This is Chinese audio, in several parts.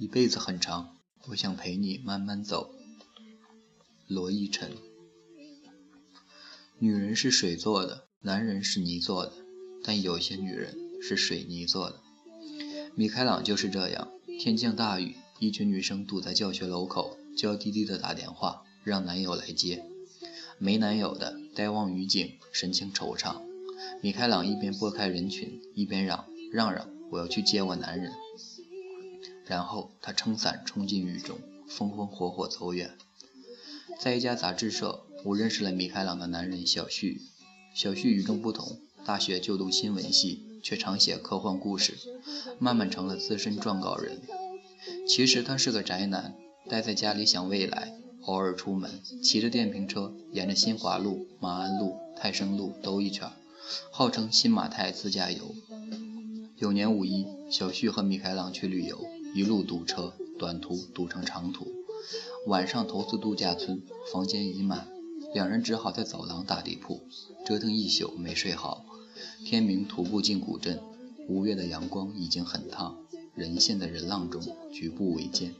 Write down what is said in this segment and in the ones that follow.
一辈子很长，我想陪你慢慢走。罗逸晨。女人是水做的，男人是泥做的，但有些女人是水泥做的。米开朗就是这样。天降大雨，一群女生堵在教学楼口，娇滴滴的打电话让男友来接。没男友的呆望雨景，神情惆怅。米开朗一边拨开人群，一边嚷嚷嚷：“我要去接我男人。”然后他撑伞冲进雨中，风风火火走远。在一家杂志社，我认识了米开朗的男人小旭。小旭与众不同，大学就读新闻系，却常写科幻故事，慢慢成了资深撰稿人。其实他是个宅男，待在家里想未来，偶尔出门，骑着电瓶车，沿着新华路、马鞍路、泰升路兜一圈，号称新马泰自驾游。有年五一，小旭和米开朗去旅游，一路堵车，短途堵成长途。晚上投资度假村，房间已满，两人只好在走廊打地铺，折腾一宿没睡好。天明徒步进古镇，五月的阳光已经很烫，人陷在人浪中，举步维艰。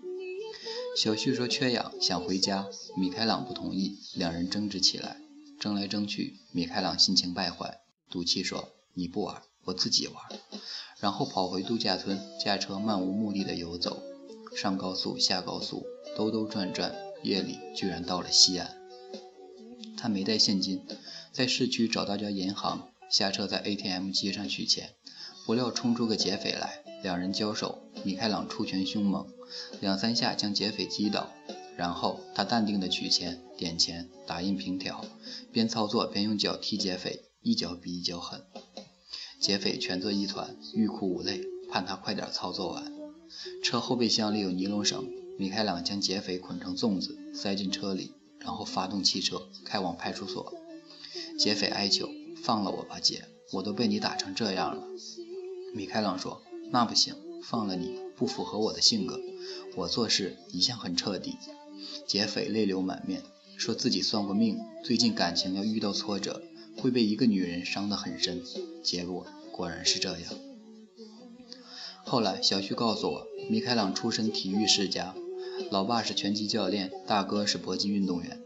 小旭说缺氧，想回家。米开朗不同意，两人争执起来，争来争去，米开朗心情败坏，赌气说：“你不玩，我自己玩。”然后跑回度假村，驾车漫无目的的游走，上高速下高速。兜兜转转，夜里居然到了西安。他没带现金，在市区找到家银行，下车在 ATM 机上取钱，不料冲出个劫匪来，两人交手，米开朗出拳凶猛，两三下将劫匪击倒，然后他淡定的取钱、点钱、打印凭条，边操作边用脚踢劫匪，一脚比一脚狠。劫匪蜷作一团，欲哭无泪，盼他快点操作完。车后备箱里有尼龙绳。米开朗将劫匪捆成粽子，塞进车里，然后发动汽车开往派出所。劫匪哀求：“放了我吧，姐，我都被你打成这样了。”米开朗说：“那不行，放了你不符合我的性格。我做事一向很彻底。”劫匪泪流满面，说自己算过命，最近感情要遇到挫折，会被一个女人伤得很深。结果果然是这样。后来，小旭告诉我，米开朗出身体育世家。老爸是拳击教练，大哥是搏击运动员。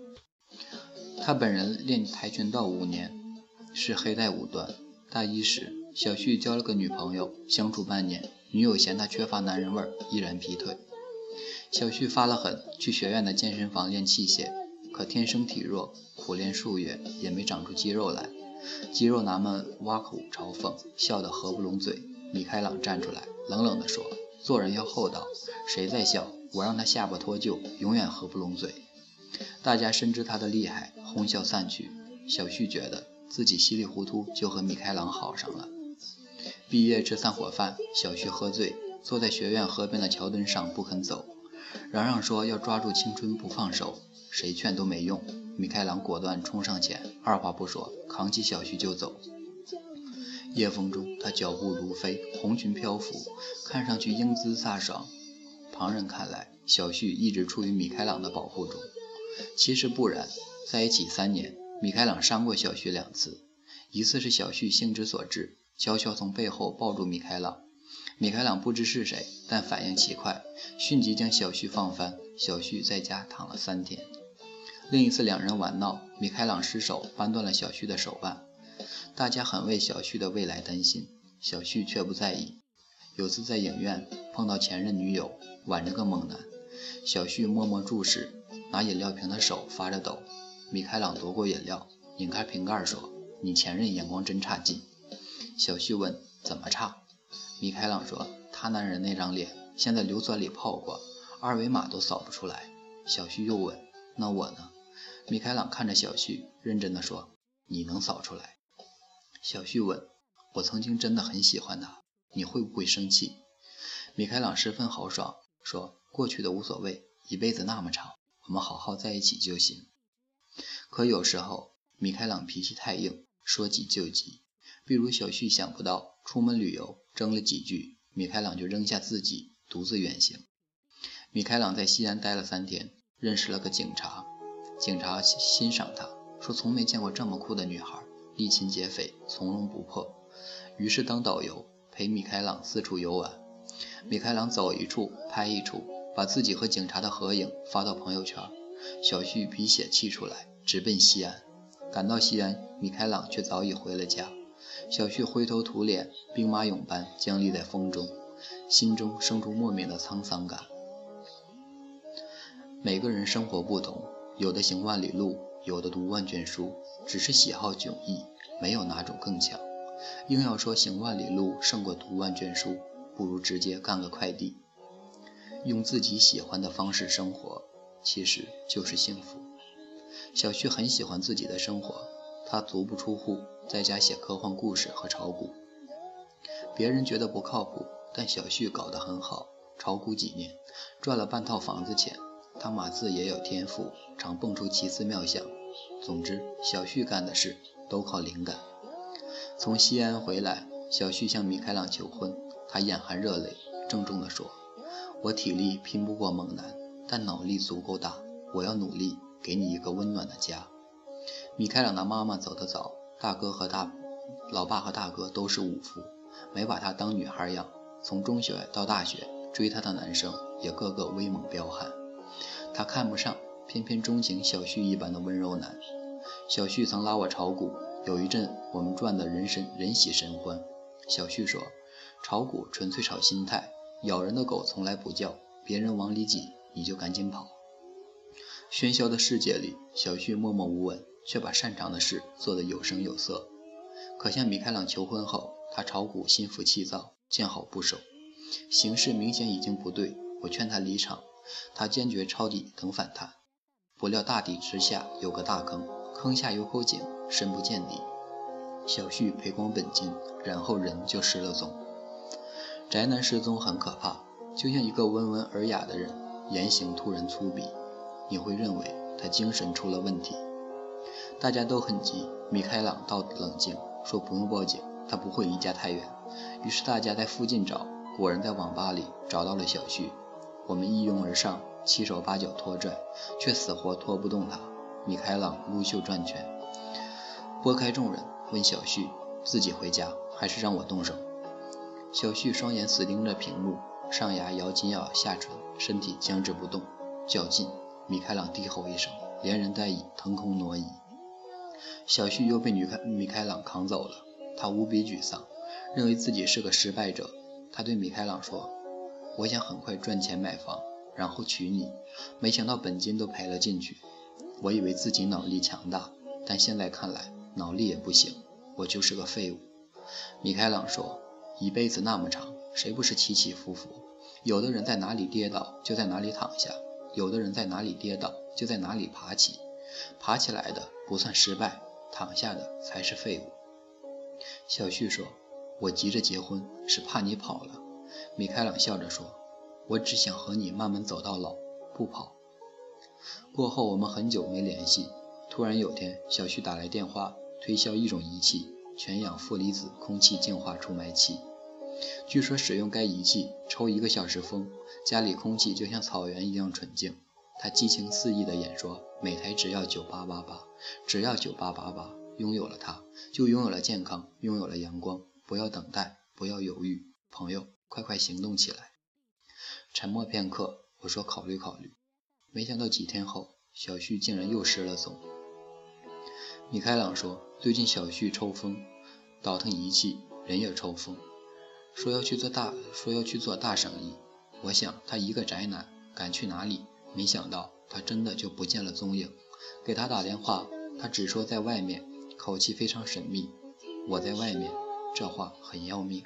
他本人练跆拳道五年，是黑带五段。大一时，小旭交了个女朋友，相处半年，女友嫌他缺乏男人味儿，毅然劈腿。小旭发了狠，去学院的健身房练器械，可天生体弱，苦练数月也没长出肌肉来。肌肉男们挖苦嘲讽，笑得合不拢嘴。米开朗站出来，冷冷地说：“做人要厚道，谁在笑？”我让他下巴脱臼，永远合不拢嘴。大家深知他的厉害，哄笑散去。小旭觉得自己稀里糊涂就和米开朗好上了。毕业吃散伙饭，小旭喝醉，坐在学院河边的桥墩上不肯走，嚷嚷说要抓住青春不放手。谁劝都没用，米开朗果断冲上前，二话不说，扛起小旭就走。夜风中，他脚步如飞，红裙飘浮，看上去英姿飒爽。旁人看来，小旭一直处于米开朗的保护中。其实不然，在一起三年，米开朗伤过小旭两次。一次是小旭兴之所至，悄悄从背后抱住米开朗。米开朗不知是谁，但反应奇快，迅即将小旭放翻。小旭在家躺了三天。另一次两人玩闹，米开朗失手扳断了小旭的手腕。大家很为小旭的未来担心，小旭却不在意。有次在影院碰到前任女友。挽着个猛男，小旭默默注视，拿饮料瓶的手发着抖。米开朗夺过饮料，拧开瓶盖说：“你前任眼光真差劲。”小旭问：“怎么差？”米开朗说：“他男人那张脸，现在硫酸里泡过，二维码都扫不出来。”小旭又问：“那我呢？”米开朗看着小旭，认真的说：“你能扫出来？”小旭问：“我曾经真的很喜欢他，你会不会生气？”米开朗十分豪爽。说过去的无所谓，一辈子那么长，我们好好在一起就行。可有时候米开朗脾气太硬，说急就急。比如小旭想不到出门旅游争了几句，米开朗就扔下自己独自远行。米开朗在西安待了三天，认识了个警察，警察欣赏他，说从没见过这么酷的女孩，力擒劫匪从容不迫。于是当导游陪米开朗四处游玩。米开朗走一处拍一处，把自己和警察的合影发到朋友圈。小旭鼻血气出来，直奔西安。赶到西安，米开朗却早已回了家。小旭灰头土脸，兵马俑般僵立在风中，心中生出莫名的沧桑感。每个人生活不同，有的行万里路，有的读万卷书，只是喜好迥异，没有哪种更强。硬要说行万里路胜过读万卷书，不如直接干个快递，用自己喜欢的方式生活，其实就是幸福。小旭很喜欢自己的生活，他足不出户，在家写科幻故事和炒股。别人觉得不靠谱，但小旭搞得很好，炒股几年，赚了半套房子钱。他码字也有天赋，常蹦出奇思妙想。总之，小旭干的事都靠灵感。从西安回来，小旭向米开朗求婚，他眼含热泪，郑重地说：“我体力拼不过猛男，但脑力足够大，我要努力给你一个温暖的家。”米开朗的妈妈走得早，大哥和大老爸和大哥都是武夫，没把他当女孩养。从中学到大学，追他的男生也个个威猛彪悍。他看不上，偏偏钟情小旭一般的温柔男。小旭曾拉我炒股，有一阵我们赚得人神人喜神欢。小旭说：“炒股纯粹炒心态，咬人的狗从来不叫，别人往里挤你就赶紧跑。”喧嚣的世界里，小旭默默无闻，却把擅长的事做得有声有色。可向米开朗求婚后，他炒股心浮气躁，见好不收，形势明显已经不对，我劝他离场。他坚决抄底等反弹，不料大底之下有个大坑，坑下有口井，深不见底。小旭赔光本金，然后人就失了踪。宅男失踪很可怕，就像一个温文尔雅的人言行突然粗鄙，你会认为他精神出了问题。大家都很急，米开朗倒冷静，说不用报警，他不会离家太远。于是大家在附近找，果然在网吧里找到了小旭。我们一拥而上，七手八脚拖拽，却死活拖不动他。米开朗撸袖转圈，拨开众人，问小旭：“自己回家，还是让我动手？”小旭双眼死盯着屏幕，上牙咬紧咬下唇，身体僵直不动。较劲！米开朗低吼一声，连人带椅腾空挪移。小旭又被女开米开朗扛走了，他无比沮丧，认为自己是个失败者。他对米开朗说。我想很快赚钱买房，然后娶你，没想到本金都赔了进去。我以为自己脑力强大，但现在看来脑力也不行，我就是个废物。米开朗说：“一辈子那么长，谁不是起起伏伏？有的人在哪里跌倒就在哪里躺下，有的人在哪里跌倒就在哪里爬起。爬起来的不算失败，躺下的才是废物。”小旭说：“我急着结婚是怕你跑了。”米开朗笑着说：“我只想和你慢慢走到老，不跑。”过后我们很久没联系。突然有天，小旭打来电话，推销一种仪器——全氧负离子空气净化除霾器。据说使用该仪器，抽一个小时风，家里空气就像草原一样纯净。他激情四溢地演说：“每台只要九八八八，只要九八八八，拥有了它，就拥有了健康，拥有了阳光。不要等待，不要犹豫，朋友。”快快行动起来！沉默片刻，我说：“考虑考虑。”没想到几天后，小旭竟然又失了踪。米开朗说：“最近小旭抽风，倒腾仪器，人也抽风，说要去做大，说要去做大生意。我想他一个宅男，敢去哪里？没想到他真的就不见了踪影。给他打电话，他只说在外面，口气非常神秘。我在外面，这话很要命。”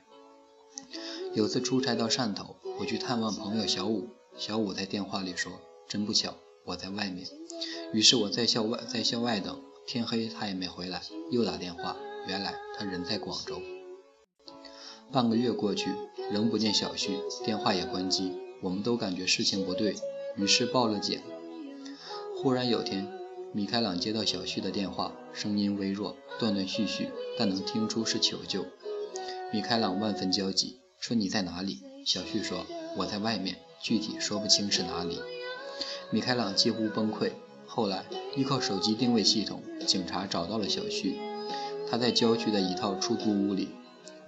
有次出差到汕头，我去探望朋友小五。小五在电话里说：“真不巧，我在外面。”于是我在校外，在校外等天黑，他也没回来。又打电话，原来他人在广州。半个月过去，仍不见小旭，电话也关机。我们都感觉事情不对，于是报了警。忽然有天，米开朗接到小旭的电话，声音微弱，断断续续，但能听出是求救。米开朗万分焦急。说你在哪里？小旭说我在外面，具体说不清是哪里。米开朗几乎崩溃。后来依靠手机定位系统，警察找到了小旭。他在郊区的一套出租屋里。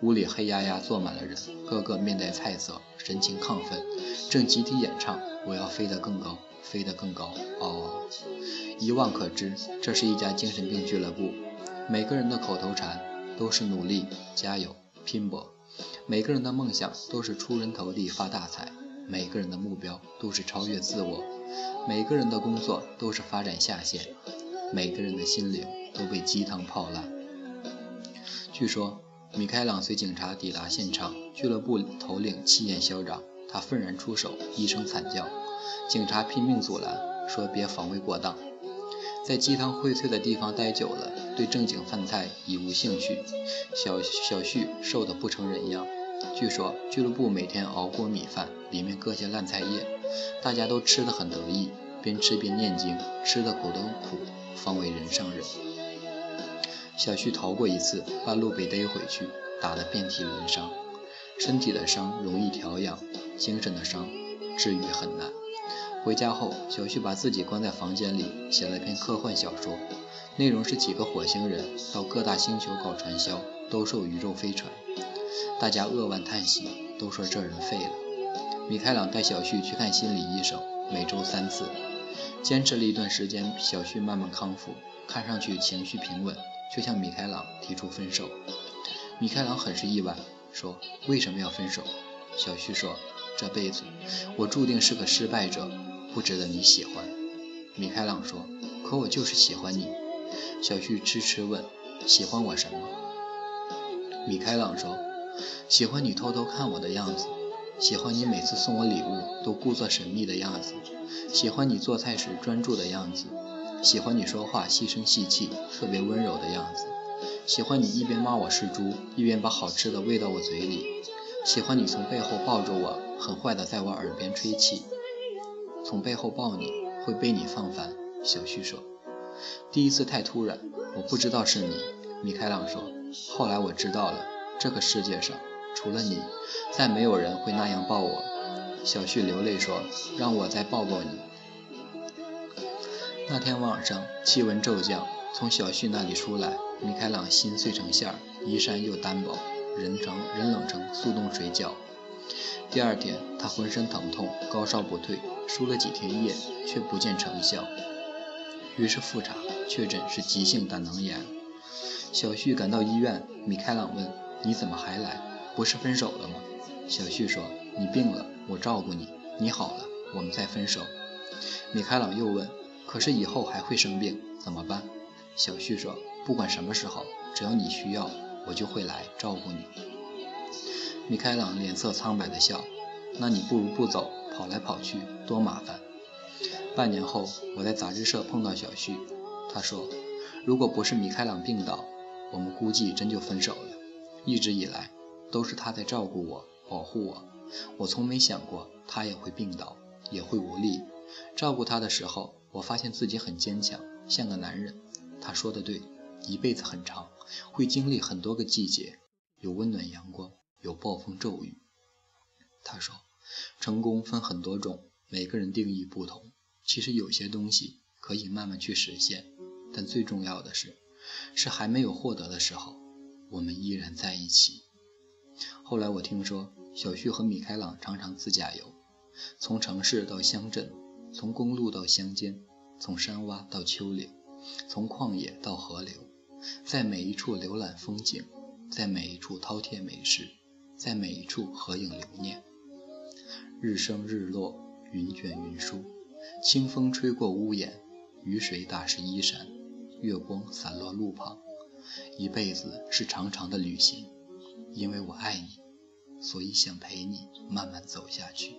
屋里黑压压坐满了人，个个面带菜色，神情亢奋，正集体演唱：“我要飞得更高，飞得更高！”哦，一望可知，这是一家精神病俱乐部。每个人的口头禅都是努力、加油、拼搏；每个人的梦想都是出人头地、发大财；每个人的目标都是超越自我；每个人的工作都是发展下线；每个人的心灵都被鸡汤泡烂。据说，米开朗随警察抵达现场，俱乐部头领气焰嚣张，他愤然出手，一声惨叫，警察拼命阻拦，说别防卫过当。在鸡汤荟萃的地方待久了，对正经饭菜已无兴趣。小小旭瘦得不成人样。据说俱乐部每天熬锅米饭，里面搁些烂菜叶，大家都吃得很得意，边吃边念经，吃的苦都苦，方为人上人。小旭逃过一次，半路被逮回去，打得遍体鳞伤。身体的伤容易调养，精神的伤治愈很难。回家后，小旭把自己关在房间里，写了篇科幻小说，内容是几个火星人到各大星球搞传销，兜售宇宙飞船。大家扼腕叹息，都说这人废了。米开朗带小旭去看心理医生，每周三次，坚持了一段时间，小旭慢慢康复，看上去情绪平稳，却向米开朗提出分手。米开朗很是意外，说：“为什么要分手？”小旭说：“这辈子我注定是个失败者。”不值得你喜欢，米开朗说。可我就是喜欢你。小旭痴痴问：喜欢我什么？米开朗说：喜欢你偷偷看我的样子，喜欢你每次送我礼物都故作神秘的样子，喜欢你做菜时专注的样子，喜欢你说话细声细气、特别温柔的样子，喜欢你一边骂我是猪，一边把好吃的喂到我嘴里，喜欢你从背后抱着我，很坏的在我耳边吹气。从背后抱你会被你放烦，小旭说。第一次太突然，我不知道是你。米开朗说。后来我知道了，这个世界上除了你，再没有人会那样抱我。小旭流泪说，让我再抱抱你。那天晚上气温骤降，从小旭那里出来，米开朗心碎成馅儿，衣衫又单薄，人成人冷成速冻水饺。第二天，他浑身疼痛，高烧不退，输了几天液，却不见成效。于是复查，确诊是急性胆囊炎。小旭赶到医院，米开朗问：“你怎么还来？不是分手了吗？”小旭说：“你病了，我照顾你；你好了，我们再分手。”米开朗又问：“可是以后还会生病，怎么办？”小旭说：“不管什么时候，只要你需要，我就会来照顾你。”米开朗脸色苍白的笑：“那你不如不走，跑来跑去多麻烦。”半年后，我在杂志社碰到小旭，他说：“如果不是米开朗病倒，我们估计真就分手了。一直以来，都是他在照顾我、保护我，我从没想过他也会病倒，也会无力。照顾他的时候，我发现自己很坚强，像个男人。他说的对，一辈子很长，会经历很多个季节，有温暖阳光。”有暴风骤雨，他说：“成功分很多种，每个人定义不同。其实有些东西可以慢慢去实现，但最重要的是，是还没有获得的时候，我们依然在一起。”后来我听说，小旭和米开朗常常自驾游，从城市到乡镇，从公路到乡间，从山洼到丘陵，从旷野到河流，在每一处浏览风景，在每一处饕餮美食。在每一处合影留念。日升日落，云卷云舒，清风吹过屋檐，雨水打湿衣衫，月光散落路旁。一辈子是长长的旅行，因为我爱你，所以想陪你慢慢走下去。